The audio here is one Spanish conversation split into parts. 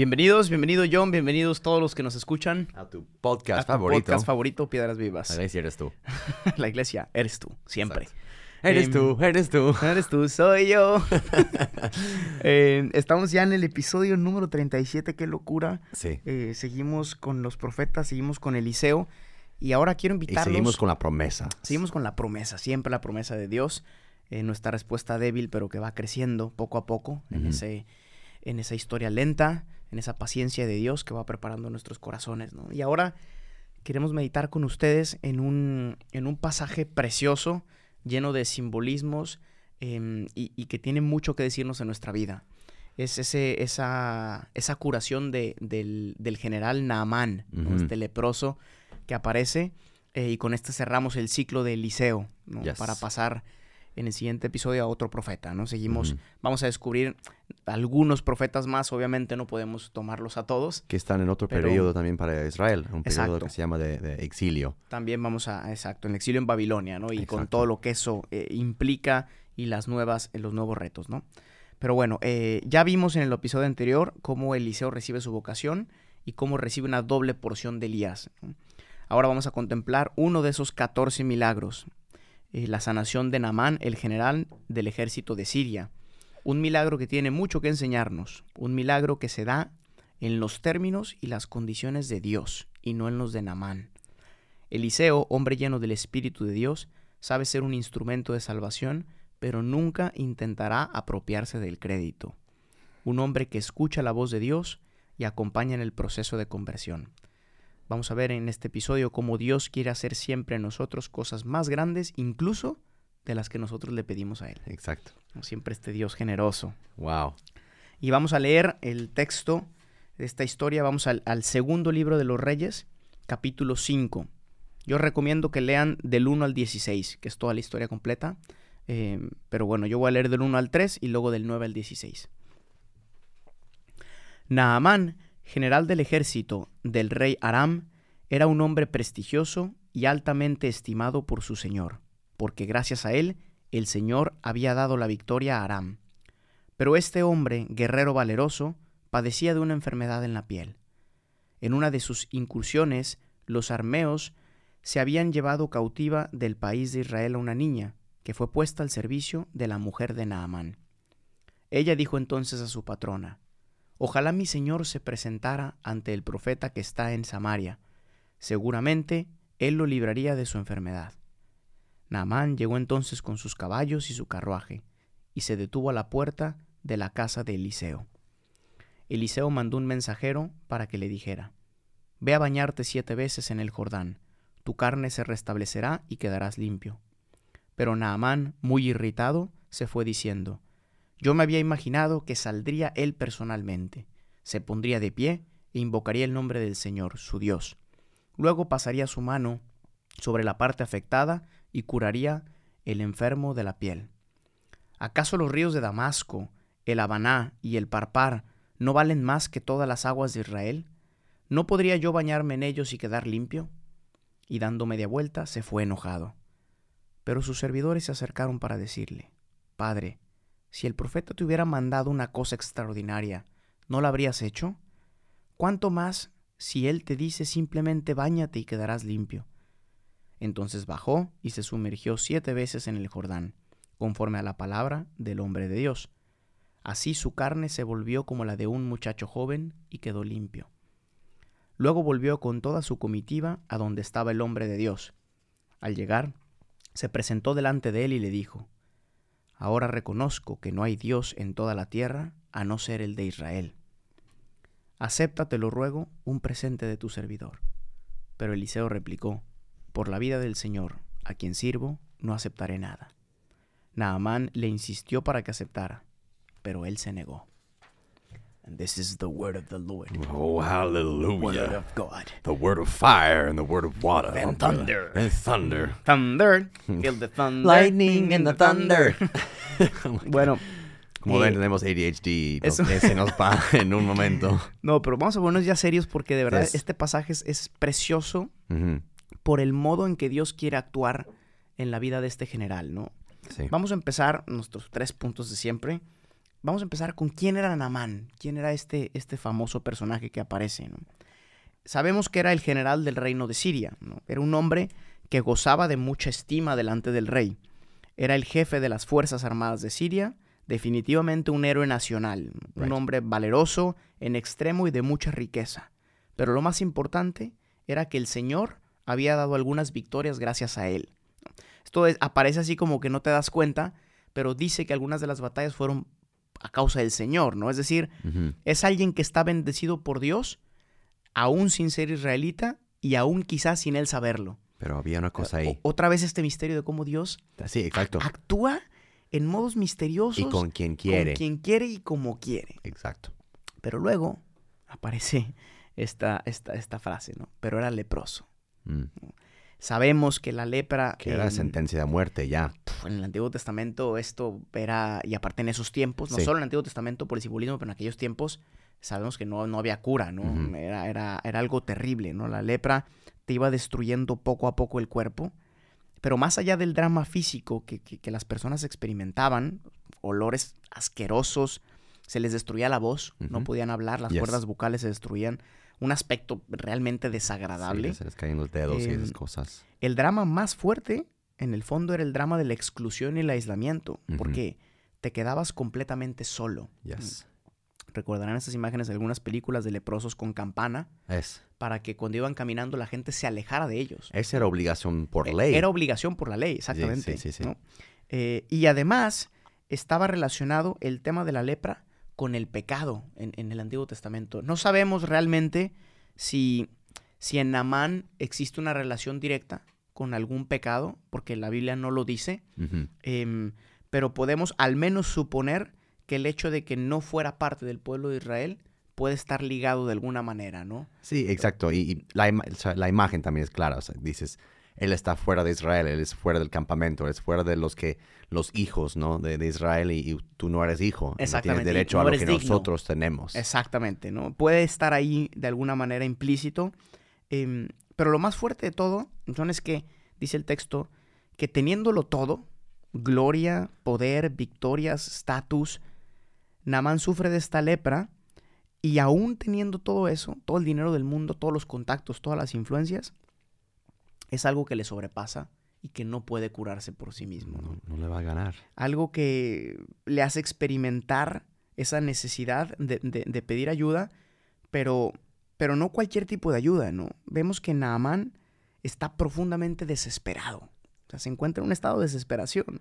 Bienvenidos, bienvenido John, bienvenidos todos los que nos escuchan. A tu podcast a tu favorito. podcast favorito, Piedras Vivas. La iglesia eres tú. La iglesia eres tú, siempre. Exacto. Eres Em, tú, eres tú. Eres tú, soy yo. Eh, estamos ya en el episodio número 37, qué locura. Sí. Eh, seguimos con los profetas, seguimos con Eliseo. Y ahora quiero Y invitarlos. seguimos con la promesa. Seguimos con la promesa, siempre la promesa de Dios. eh, nuestra respuesta débil, pero que va creciendo poco a poco en, Ujú. ese, en esa historia lenta, en esa paciencia de Dios que va preparando nuestros corazones. ¿no? Y ahora queremos meditar con ustedes en un, en un pasaje precioso, lleno de simbolismos em, y, y que tiene mucho que decirnos en nuestra vida. Es ese, esa, esa curación de- del, del general Naamán, ¿no? Este leproso que aparece. eh, y con este cerramos el ciclo de Eliseo, ¿no? Yes. para pasar en el siguiente episodio a otro profeta. ¿no? Seguimos, vamos a descubrir algunos profetas más, obviamente no podemos tomarlos a todos. Que están en otro Pero- periodo también para Israel. Un periodo que se llama de, de exilio. También vamos a, exacto, en el exilio en Babilonia, ¿no? Y con todo lo que eso eh, implica y las nuevas, eh, los nuevos retos, ¿no? Pero bueno, eh, ya vimos en el episodio anterior cómo Eliseo recibe su vocación y cómo recibe una doble porción de Elías. ¿no? Ahora vamos a contemplar uno de esos 14 milagros, eh, la sanación de Naamán, el general del ejército de Siria. Un milagro que tiene mucho que enseñarnos, un milagro que se da en los términos y las condiciones de Dios y no en los de Naamán. Eliseo, hombre lleno del Espíritu de Dios, sabe ser un instrumento de salvación, pero nunca intentará apropiarse del crédito. Un hombre que escucha la voz de Dios y acompaña en el proceso de conversión. Vamos a ver en este episodio cómo Dios quiere hacer siempre en nosotros cosas más grandes, incluso de las que nosotros le pedimos a Él. Exacto. Como Siempre este Dios generoso. Wow. Y vamos a leer el texto de esta historia. Vamos al, al segundo libro de los Reyes, capítulo 5. Yo recomiendo que lean del 1 al 16, que es toda la historia completa. Eh, pero bueno, yo voy a leer del 1 al 3 y luego del 9 al 16. Naamán, general del ejército del rey Aram, era un hombre prestigioso y altamente estimado por su señor, porque gracias a él el señor había dado la victoria a Aram. Pero este hombre, guerrero valeroso, padecía de una enfermedad en la piel. En una de sus incursiones, los armeos se habían llevado cautiva del país de Israel a una niña, que fue puesta al servicio de la mujer de Naamán. Ella dijo entonces a su patrona, Ojalá mi señor se presentara ante el profeta que está en Samaria. Seguramente él lo libraría de su enfermedad. Naamán llegó entonces con sus caballos y su carruaje, y se detuvo a la puerta de la casa de Eliseo. Eliseo mandó un mensajero para que le dijera, Ve a bañarte siete veces en el Jordán, tu carne se restablecerá y quedarás limpio. Pero Naamán, muy irritado, se fue diciendo, Yo me había imaginado que saldría él personalmente, se pondría de pie e invocaría el nombre del Señor, su Dios. Luego pasaría su mano sobre la parte afectada y curaría el enfermo de la piel. ¿Acaso los ríos de Damasco, el Habaná y el Parpar no valen más que todas las aguas de Israel? ¿No podría yo bañarme en ellos y quedar limpio? Y dando media vuelta se fue enojado. Pero sus servidores se acercaron para decirle, Padre, si el profeta te hubiera mandado una cosa extraordinaria, ¿no la habrías hecho? ¿Cuánto más si él te dice simplemente báñate y quedarás limpio? Entonces bajó y se sumergió siete veces en el Jordán, conforme a la palabra del hombre de Dios. Así su carne se volvió como la de un muchacho joven y quedó limpio. Luego volvió con toda su comitiva a donde estaba el hombre de Dios. Al llegar, se presentó delante de él y le dijo, Ahora reconozco que no hay Dios en toda la tierra a no ser el de Israel. Acepta, te lo ruego, un presente de tu servidor. Pero Eliseo replicó, Por la vida del Señor, a quien sirvo, no aceptaré nada. Naamán le insistió para que aceptara, pero él se negó. And this is the word of the Lord. Oh, Word hallelujah. of God. The word of fire and the word of water. And thunder. And thunder. Thunder. Feel the thunder. Lightning and the thunder. Bueno, Como Eh, ven, tenemos ADHD nos- se nos va en un momento. no, pero vamos a ponernos ya serios porque de verdad Yes. este pasaje es, es precioso Ujú, por el modo en que Dios quiere actuar en la vida de este general, ¿no? Sí. Vamos a empezar nuestros tres puntos de siempre. Vamos a empezar con quién era Namán, quién era este, este famoso personaje que aparece. ¿no? Sabemos que era el general del reino de Siria. ¿no? Era un hombre que gozaba de mucha estima delante del rey. Era el jefe de las Fuerzas Armadas de Siria, definitivamente un héroe nacional, un hombre valeroso, en extremo y de mucha riqueza. Pero lo más importante era que el Señor había dado algunas victorias gracias a él. Esto es- aparece así como que no te das cuenta, pero dice que algunas de las batallas fueron a causa del Señor, ¿no? Es decir, es alguien que está bendecido por Dios, aún sin ser israelita y aún quizás sin él saberlo. Pero había una cosa ahí. O- otra vez este misterio de cómo Dios Sí, exacto. actúa en modos misteriosos Y con quien quiere. con quien quiere y como quiere. Exacto. Pero luego aparece esta, esta, esta frase, ¿no? Pero era leproso. Mm, Sabemos que la lepra... Que era en- sentencia de muerte ya. En el Antiguo Testamento esto era, y aparte en esos tiempos, no Sí. solo en el Antiguo Testamento por el simbolismo, pero en aquellos tiempos sabemos que no, no había cura, ¿no? Era, era, era algo terrible, ¿no? La lepra te iba destruyendo poco a poco el cuerpo, pero más allá del drama físico que, que- que las personas experimentaban, olores asquerosos, se les destruía la voz, no podían hablar, las Yes. cuerdas vocales se destruían, un aspecto realmente desagradable. Sí, se les caen los dedos y esas Em, cosas. El drama más fuerte, en el fondo, era el drama de la exclusión y el aislamiento, porque te quedabas completamente solo. Yes. Recordarán estas imágenes de algunas películas de leprosos con campana, Es. para que cuando iban caminando la gente se alejara de ellos. Esa era obligación por Eh, ley. Era obligación por la ley, exactamente. sí, sí. ¿no? Eh, y además estaba relacionado el tema de la lepra con el pecado en, en el Antiguo Testamento. No sabemos realmente si, si en Namán existe una relación directa con algún pecado, porque la Biblia no lo dice, em, pero podemos al menos suponer que el hecho de que no fuera parte del pueblo de Israel puede estar ligado de alguna manera, ¿no? Sí, exacto. Y, y la, la imagen también es clara. O sea, dices, él está fuera de Israel, él es fuera del campamento, él es fuera de los que los hijos, ¿no? De, de Israel y, y tú no eres hijo. y No Exactamente, tienes derecho no a lo que digno. nosotros tenemos. Exactamente, ¿no? Puede estar ahí de alguna manera implícito. em, pero lo más fuerte de todo, John, es que, dice el texto, que teniéndolo todo, gloria, poder, victorias, estatus, Naamán sufre de esta lepra y aún teniendo todo eso, todo el dinero del mundo, todos los contactos, todas las influencias, es algo que le sobrepasa y que no puede curarse por sí mismo. ¿no? No, le va a ganar. algo que le hace experimentar esa necesidad de, de- de pedir ayuda, pero, pero no cualquier tipo de ayuda, ¿no? Vemos que Naamán está profundamente desesperado. O sea, se encuentra en un estado de desesperación. ¿no?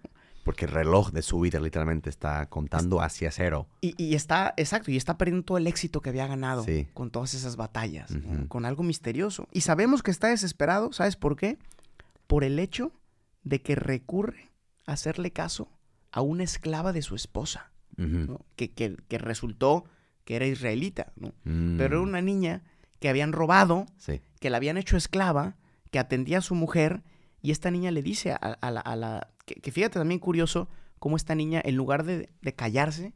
Porque el reloj de su vida literalmente está contando hacia cero. Y, y está, exacto, y está perdiendo todo el éxito que había ganado Sí. con todas esas batallas, con algo misterioso. Y sabemos que está desesperado, ¿sabes por qué? Por el hecho de que recurre a hacerle caso a una esclava de su esposa. Que, que- que resultó que era israelita, ¿no? Mm, Pero era una niña que habían robado, Sí. que la habían hecho esclava, que atendía a su mujer, y esta niña le dice a, a la... a la- que, que fíjate también curioso cómo esta niña, en lugar de, de callarse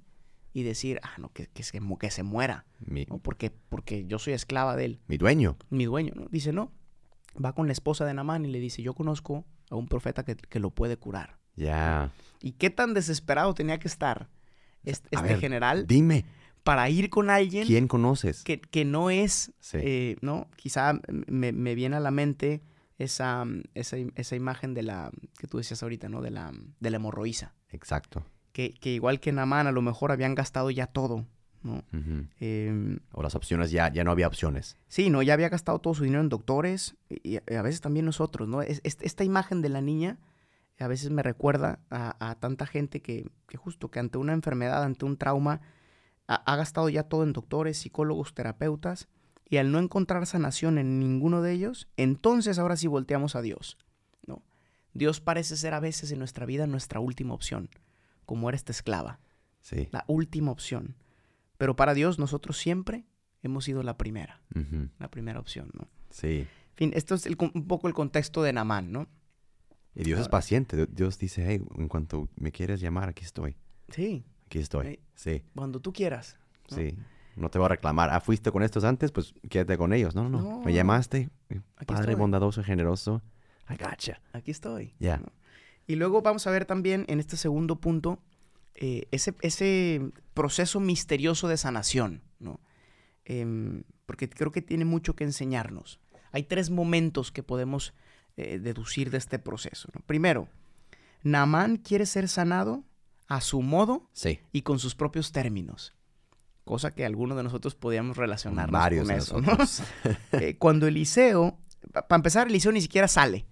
y decir, ah, no, que, que se, que se muera, Mi, ¿no? porque, porque yo soy esclava de él, mi dueño. mi dueño, ¿no? Dice, no, va con la esposa de Namán y le dice, yo conozco a un profeta que, que lo puede curar. Ya. ¿Y qué tan desesperado tenía que estar este, este ver, general Dime, para ir con alguien ¿quién conoces? que, que no es, Sí. eh, ¿no? Quizá me, me viene a la mente esa, esa, esa imagen de la, que tú decías ahorita, ¿no? De la, de la hemorroísa. Exacto. Que, que igual que Namán, a lo mejor habían gastado ya todo, ¿no? Em, O las opciones ya, ya no había opciones. sí, ¿no? Ya había gastado todo su dinero en doctores y, y a veces también nosotros, ¿no? Es- es- esta imagen de la niña a veces me recuerda a, a tanta gente que, que justo que ante una enfermedad, ante un trauma, ha gastado ya todo en doctores, psicólogos, terapeutas, y al no encontrar sanación en ninguno de ellos, entonces ahora sí volteamos a Dios, ¿no? Dios parece ser a veces en nuestra vida nuestra última opción, como era esta esclava, Sí. la última opción. Pero para Dios nosotros siempre hemos sido la primera, la primera opción, ¿no? Sí. En fin, esto es el un poco el contexto de Namán, ¿no? Y Dios es paciente. Di- Dios dice, hey, en cuanto me quieres llamar, aquí estoy. Sí, Aquí estoy. Sí, cuando tú quieras. ¿no? sí. No te voy a reclamar. Ah, fuiste con estos antes, pues quédate con ellos. No, no, no. No. Me llamaste. eh, Aquí Padre estoy. bondadoso y generoso. I gotcha. Aquí estoy. Ya. Y luego vamos a ver también en este segundo punto eh, ese, ese proceso misterioso de sanación, ¿no? Em, porque creo que tiene mucho que enseñarnos. Hay tres momentos que podemos eh, deducir de este proceso. ¿no? Primero, Naamán quiere ser sanado a su modo Sí. y con sus propios términos. Cosa que algunos de nosotros podíamos relacionarnos Varios con eso. ¿no? Eh, cuando Eliseo, para empezar, Eliseo ni siquiera sale.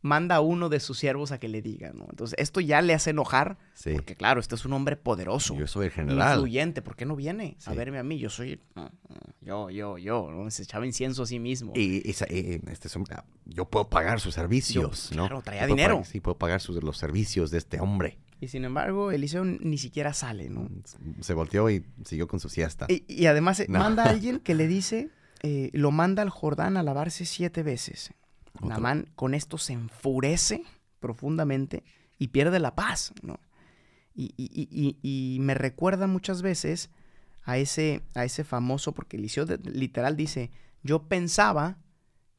Manda a uno de sus siervos a que le diga, ¿no? Entonces, esto ya le hace enojar, Sí. porque claro, este es un hombre poderoso, Yo soy el general. influyente. ¿Por qué no viene a verme a mí? Yo soy, mm, mm, yo, yo, yo, ¿no? Se echaba incienso a sí mismo. Y, y este es un- ah, yo puedo pagar sus servicios, ¿no? claro, traía Yo puedo dinero. pagar- sí, puedo pagar sus- los servicios de este hombre. Y sin embargo, Eliseo ni siquiera sale, ¿no? Se volteó y siguió con su siesta. Y, y además eh, No. manda a alguien que le dice, eh, lo manda al Jordán a lavarse siete veces. Otro. Naamán con esto se enfurece profundamente y pierde la paz, ¿no? Y, y- y- y- y me recuerda muchas veces a ese, a ese famoso, porque Eliseo de- literal dice, yo pensaba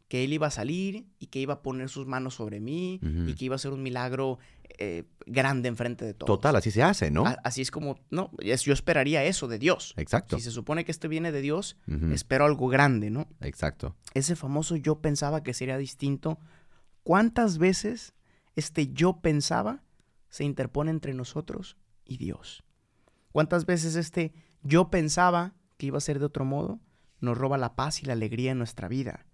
que él iba a salir y que iba a poner sus manos sobre mí y que iba a ser un milagro eh, grande enfrente de todos. Total, así se hace, ¿no? A- Así es como, no, es- yo esperaría eso de Dios. Exacto. Si se supone que este viene de Dios, espero algo grande, ¿no? Exacto. Ese famoso yo pensaba que sería distinto. ¿Cuántas veces este yo pensaba se interpone entre nosotros y Dios? ¿Cuántas veces este yo pensaba que iba a ser de otro modo nos roba la paz y la alegría en nuestra vida?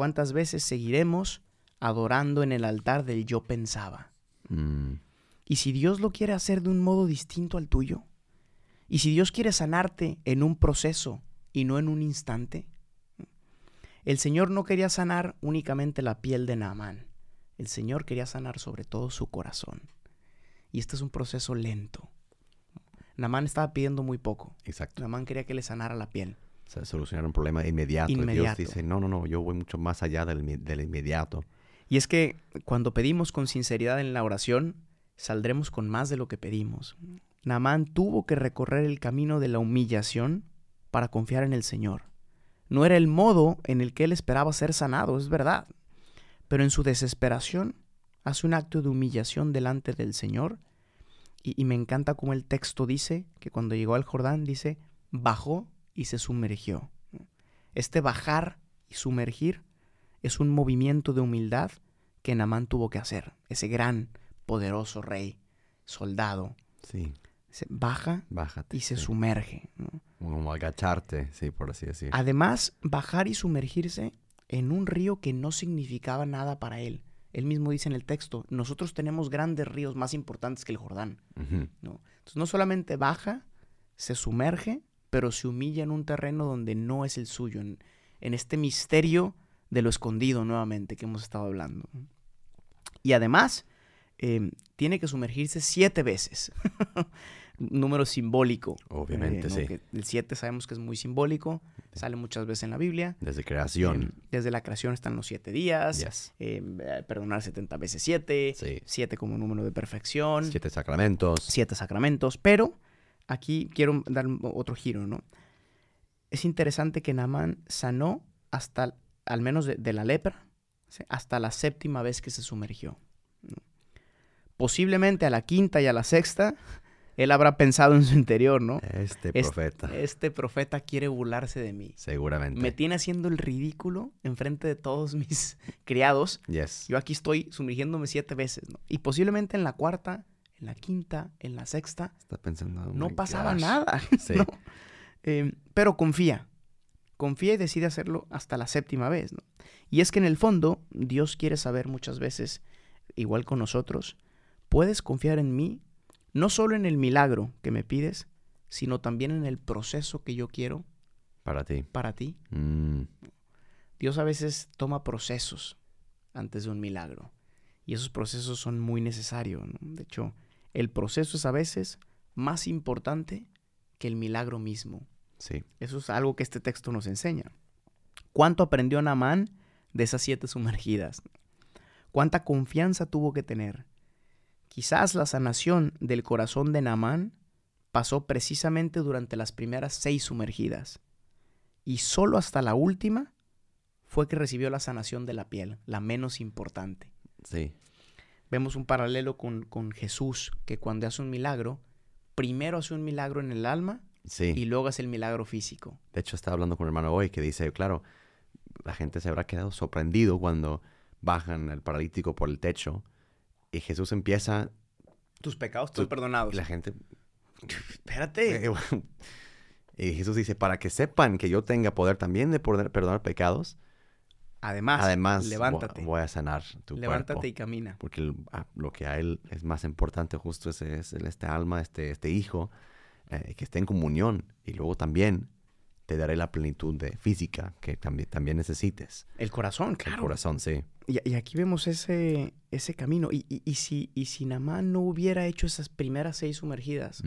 ¿Cuántas veces seguiremos adorando en el altar del yo pensaba? Mm, ¿Y si Dios lo quiere hacer de un modo distinto al tuyo? ¿Y si Dios quiere sanarte en un proceso y no en un instante? El Señor no quería sanar únicamente la piel de Naamán. El Señor quería sanar sobre todo su corazón. Y este es un proceso lento. Naamán estaba pidiendo muy poco. exacto. Naamán quería que le sanara la piel. O sea, solucionar un problema inmediato. Y Inmediato. Dios dice, no, no, no, yo voy mucho más allá del, del inmediato. Y es que cuando pedimos con sinceridad en la oración, saldremos con más de lo que pedimos. Naamán tuvo que recorrer el camino de la humillación para confiar en el Señor. No era el modo en el que él esperaba ser sanado, es verdad. Pero en su desesperación hace un acto de humillación delante del Señor. Y, y me encanta como el texto dice que cuando llegó al Jordán dice, bajó y se sumergió. Este bajar y sumergir es un movimiento de humildad que Namán tuvo que hacer. Ese gran, poderoso rey, soldado, Sí, se baja bájate. y se sí. sumerge. ¿no? Como agacharte, sí, por así decir. Además, bajar y sumergirse en un río que no significaba nada para él. Él mismo dice en el texto, nosotros tenemos grandes ríos más importantes que el Jordán. ¿no? Entonces no solamente baja, se sumerge, pero se humilla en un terreno donde no es el suyo, en, en este misterio de lo escondido nuevamente que hemos estado hablando. Y además, eh, tiene que sumergirse siete veces. Número simbólico. Obviamente, ¿no? sí. Que el siete sabemos que es muy simbólico, sale muchas veces en la Biblia. Desde creación. Eh, desde la creación están los siete días, Yes. eh, eh, perdonar 70 veces siete, Sí. siete como número de perfección Siete sacramentos. siete sacramentos, pero aquí quiero dar otro giro, ¿no? Es interesante que Naamán sanó hasta, al menos de, de la lepra, ¿sí? hasta la séptima vez que se sumergió. ¿no? Posiblemente a la quinta y a la sexta, él habrá pensado en su interior, ¿no? Este Es- profeta. Este profeta quiere burlarse de mí. Seguramente. Me tiene haciendo el ridículo enfrente de todos mis criados. Yes. Yo aquí estoy sumergiéndome siete veces, ¿no? Y posiblemente en la cuarta, en la quinta, en la sexta, Está pensando. oh no pasaba gosh. nada. Sí. ¿no? Eh, pero confía. Confía y decide hacerlo hasta la séptima vez. ¿no? Y es que en el fondo, Dios quiere saber muchas veces, igual con nosotros, puedes confiar en mí, no solo en el milagro que me pides, sino también en el proceso que yo quiero Para ti. para ti. Mm, Dios a veces toma procesos antes de un milagro. Y esos procesos son muy necesarios. ¿no? De hecho, el proceso es a veces más importante que el milagro mismo. Sí. Eso es algo que este texto nos enseña. ¿Cuánto aprendió Naamán de esas siete sumergidas? ¿Cuánta confianza tuvo que tener? Quizás la sanación del corazón de Naamán pasó precisamente durante las primeras seis sumergidas. Y solo hasta la última fue que recibió la sanación de la piel, la menos importante. Sí. Vemos un paralelo con, con Jesús, que cuando hace un milagro, primero hace un milagro en el alma Sí. y luego hace el milagro físico. De hecho, estaba hablando con un hermano hoy que dice, claro, la gente se habrá quedado sorprendido cuando bajan al paralítico por el techo y Jesús empieza Tus pecados están perdonados. y la gente... Espérate. Y Jesús dice, para que sepan que yo tenga poder también de poder perdonar pecados, Además, levántate. voy a sanar tu levántate cuerpo. y camina. Porque el- a- lo que a él es más importante justo es, es el- este alma, este, este hijo, eh, que esté en comunión. Y luego también te daré la plenitud de física que también, también necesites. El corazón, El claro. corazón, sí. Y, y aquí vemos ese, ese camino. Y, y- y si, y si Namán no hubiera hecho esas primeras seis sumergidas,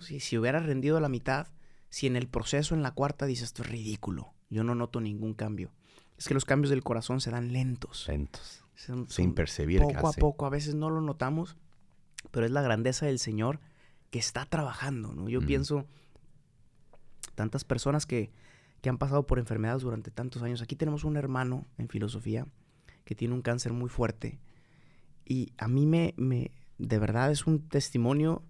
si, si hubiera rendido a la mitad, si en el proceso, en la cuarta, dices, esto es ridículo, yo no noto ningún cambio. Es que los cambios del corazón se dan lentos. Lentos. Son- Sin percibir poco casi. a poco, a veces no lo notamos, pero es la grandeza del Señor que está trabajando, ¿no? Yo pienso, tantas personas que, que han pasado por enfermedades durante tantos años. Aquí tenemos un hermano en filosofía que tiene un cáncer muy fuerte y a mí me, me de verdad es un testimonio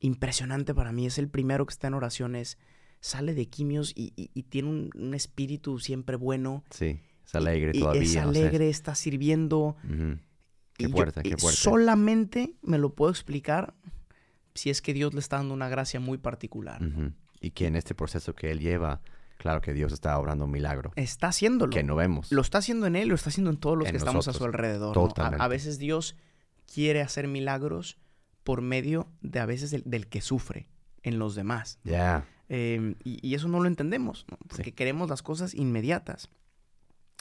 impresionante para mí. Es el primero que está en oraciones, sale de quimios y, y- y tiene un, un espíritu siempre bueno. Sí. Es alegre y, todavía. es o sea, alegre, está sirviendo. Qué yo- fuerte, qué fuerte. Solamente me lo puedo explicar si es que Dios le está dando una gracia muy particular. Y que en este proceso que él lleva, claro que Dios está obrando un milagro. Está haciéndolo. Que no vemos. Lo está haciendo en él, lo está haciendo en todos los En que estamos a su alrededor. ¿no? A- veces Dios quiere hacer milagros por medio de a veces del, del que sufre en los demás. Ya. Eh, y, y eso no lo entendemos, ¿no? porque Sí. queremos las cosas inmediatas.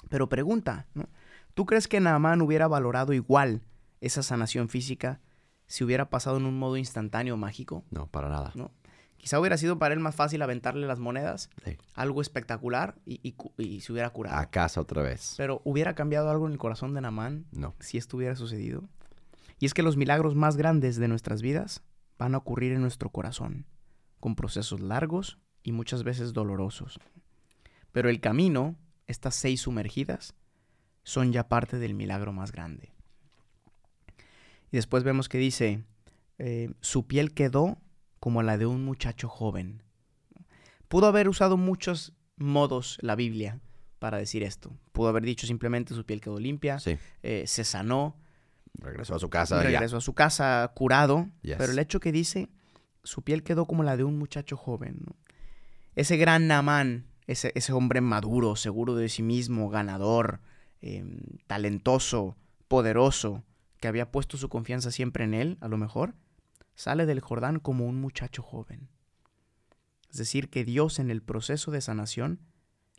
Pero pregunta, ¿no? ¿tú crees que Naamán hubiera valorado igual esa sanación física si hubiera pasado en un modo instantáneo mágico? No, para nada. ¿no? Quizá hubiera sido para él más fácil aventarle las monedas, Sí. algo espectacular, y, y cu- y se hubiera curado. A casa otra vez. Pero ¿hubiera cambiado algo en el corazón de Naamán No. si esto hubiera sucedido? Y es que los milagros más grandes de nuestras vidas van a ocurrir en nuestro corazón, con procesos largos y muchas veces dolorosos. Pero el camino, estas seis sumergidas, son ya parte del milagro más grande. Y después vemos que dice, eh, su piel quedó como la de un muchacho joven. Pudo haber usado muchos modos la Biblia para decir esto. Pudo haber dicho simplemente su piel quedó limpia, Sí. eh, se sanó, Regresó a su casa. ya. regresó a su casa curado, Yes. pero el hecho que dice, su piel quedó como la de un muchacho joven. Ese gran Namán, ese, ese hombre maduro, seguro de sí mismo, ganador, em, talentoso, poderoso, que había puesto su confianza siempre en él, a lo mejor, sale del Jordán como un muchacho joven. Es decir, que Dios en el proceso de sanación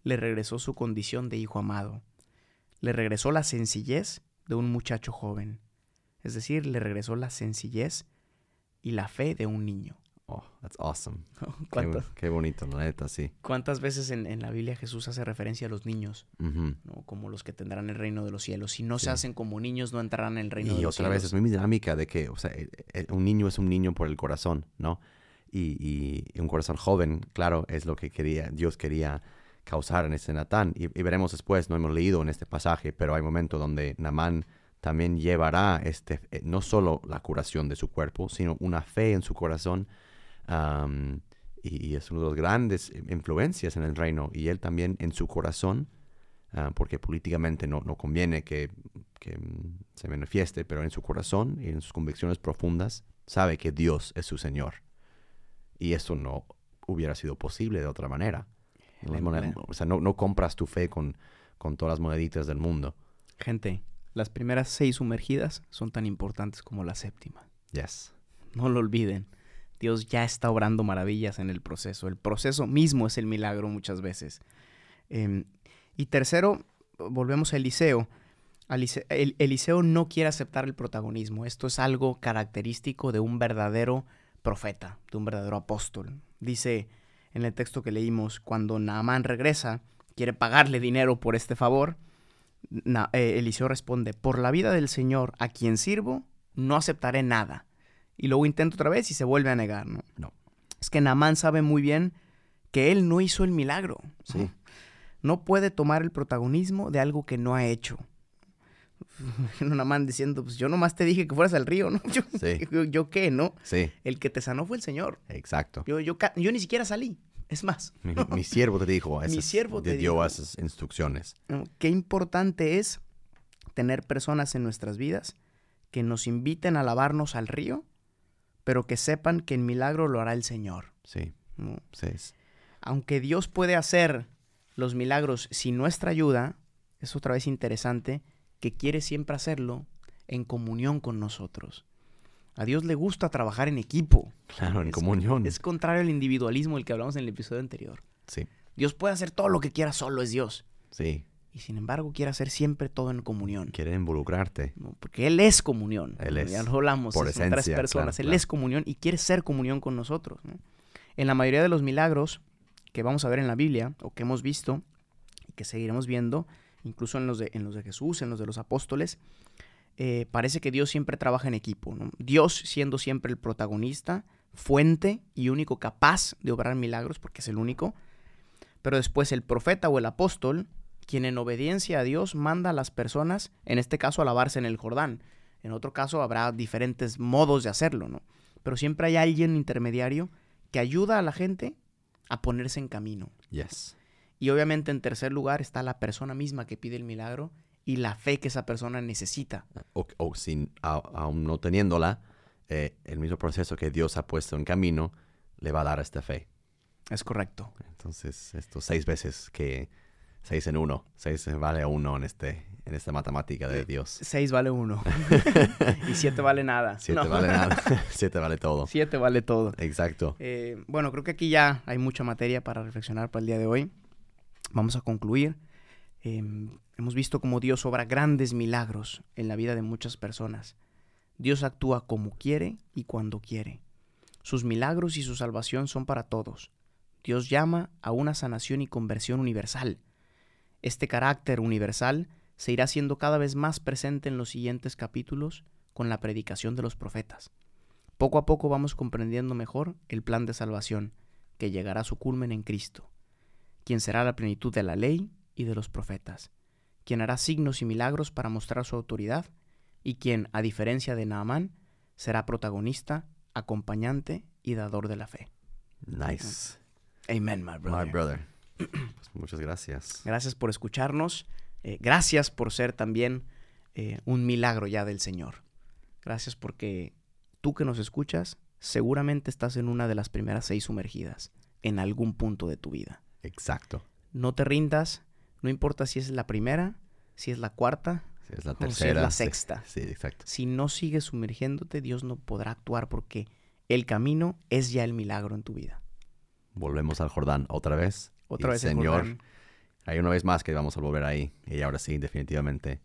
le regresó su condición de hijo amado. Le regresó la sencillez de un muchacho joven. Es decir, le regresó la sencillez y la fe de un niño. Oh, that's awesome. Qué, ¿Cuántas, qué bonito, la neta, sí. cuántas veces en, en la Biblia Jesús hace referencia a los niños. ¿no? como los que tendrán el reino de los cielos? Si no Sí. se hacen como niños, no entrarán en el reino de Y los otra vez cielos. es muy dinámica de que, o sea, eh, eh, un niño es un niño por el corazón, ¿no? Y, y- y un corazón joven, claro, es lo que quería, Dios quería causar en este Natán. Y, y veremos después, no hemos leído en este pasaje, pero hay momentos donde Namán también llevará este, eh, no solo la curación de su cuerpo, sino una fe en su corazón. y, y es una de las grandes influencias en el reino. Y él también en su corazón, ah, porque políticamente no, no conviene que, que, mm, se manifieste, pero en su corazón y en sus convicciones profundas sabe que Dios es su Señor. Y eso no hubiera sido posible de otra manera. Monedas- o sea, no, no compras tu fe con, con todas las moneditas del mundo. Gente, las primeras seis sumergidas son tan importantes como la séptima. Yes. No lo olviden. Dios ya está obrando maravillas en el proceso. El proceso mismo es el milagro muchas veces. Em, y tercero, volvemos a Eliseo. Eliseo no quiere aceptar el protagonismo. Esto es algo característico de un verdadero profeta, de un verdadero apóstol. Dice en el texto que leímos, cuando Naamán regresa, quiere pagarle dinero por este favor, Na- eh, Eliseo responde, por la vida del Señor a quien sirvo, no aceptaré nada. Y luego intenta otra vez y se vuelve a negar, ¿no? No. Es que Naamán sabe muy bien que él no hizo el milagro. ¿no? Sí. No puede tomar el protagonismo de algo que no ha hecho. Naamán diciendo, pues yo nomás te dije que fueras al río, ¿no? Yo, Sí. yo, yo qué, ¿no? Sí, El que te sanó fue el Señor. exacto. Yo, yo ni siquiera salí. Es más, Mi, mi siervo te dijo, Mi esas- siervo te te dio dijo. esas instrucciones. ¿no? qué importante es tener personas en nuestras vidas que nos inviten a lavarnos al río, pero que sepan que el milagro lo hará el Señor. Sí, ¿no? sí. es- Aunque Dios puede hacer los milagros sin nuestra ayuda, es otra vez interesante que quiere siempre hacerlo en comunión con nosotros. A Dios le gusta trabajar en equipo. Claro, en Es- comunión. Es contrario al individualismo del que hablamos en el episodio anterior. Sí, Dios puede hacer todo lo que quiera, solo es Dios. sí. Y sin embargo quiere hacer siempre todo en comunión. Quiere involucrarte. ¿no? Porque Él es comunión. Él es, Ya lo hablamos. por son tres esencia, personas. claro, Él claro. es comunión y quiere ser comunión con nosotros. ¿no? En la mayoría de los milagros que vamos a ver en la Biblia o que hemos visto y que seguiremos viendo, incluso en los de, en los de Jesús, en los de los apóstoles, eh, parece que Dios siempre trabaja en equipo. ¿no? Dios siendo siempre el protagonista, fuente y único capaz de obrar milagros, porque es el único. Pero después el profeta o el apóstol, quien en obediencia a Dios manda a las personas, en este caso a lavarse en el Jordán. En otro caso habrá diferentes modos de hacerlo, ¿no? Pero siempre hay alguien intermediario que ayuda a la gente a ponerse en camino. Yes. Y obviamente en tercer lugar está la persona misma que pide el milagro y la fe que esa persona necesita. O, o sin, aún no teniéndola, eh, el mismo proceso que Dios ha puesto en camino le va a dar esta fe. Es correcto. Entonces, estos seis veces que seis en uno, seis vale uno en este, en esta matemática de Dios. Seis vale uno. y siete vale nada. Siete No. vale nada, siete vale todo. Siete vale todo. Exacto. Eh, bueno, creo que aquí ya hay mucha materia para reflexionar para el día de hoy. Vamos a concluir. Eh, hemos visto cómo Dios obra grandes milagros en la vida de muchas personas. Dios actúa como quiere y cuando quiere. Sus milagros y su salvación son para todos. Dios llama a una sanación y conversión universal. Este carácter universal se irá siendo cada vez más presente en los siguientes capítulos con la predicación de los profetas. Poco a poco vamos comprendiendo mejor el plan de salvación, que llegará a su culmen en Cristo, quien será la plenitud de la ley y de los profetas, quien hará signos y milagros para mostrar su autoridad, y quien, a diferencia de Naamán, será protagonista, acompañante y dador de la fe. Nice. Amen, my brother. My brother. Pues muchas gracias. Gracias por escucharnos. eh, gracias por ser también eh, un milagro ya del Señor. Gracias porque tú que nos escuchas seguramente estás en una de las primeras seis sumergidas en algún punto de tu vida. Exacto. No te rindas, no importa si es la primera, si es la cuarta, Sí, es la o si es tercera. la sexta. Sí, exacto. Si no sigues sumergiéndote, Dios no podrá actuar porque el camino es ya el milagro en tu vida. Volvemos al Jordán otra vez. Otra Y, vez Señor, Jordán. hay una vez más que vamos a volver ahí. Y ahora sí, definitivamente,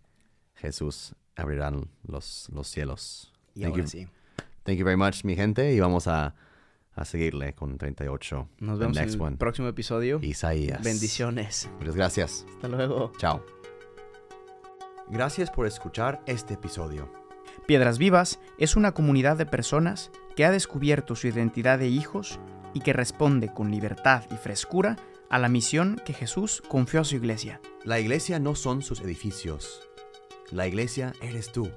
Jesús abrirá los, los cielos. Y Thank ahora you. sí. Thank you very much, mi gente. Y vamos a, a seguirle con 38. Nos vemos en el one. próximo episodio. Isaías. Bendiciones. Muchas gracias. Hasta luego. Chao. Gracias por escuchar este episodio. Piedras Vivas es una comunidad de personas que ha descubierto su identidad de hijos y que responde con libertad y frescura a la misión que Jesús confió a su iglesia. La iglesia no son sus edificios. La iglesia eres tú.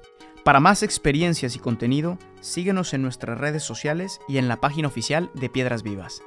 Para más experiencias y contenido, síguenos en nuestras redes sociales y en la página oficial de Piedras Vivas.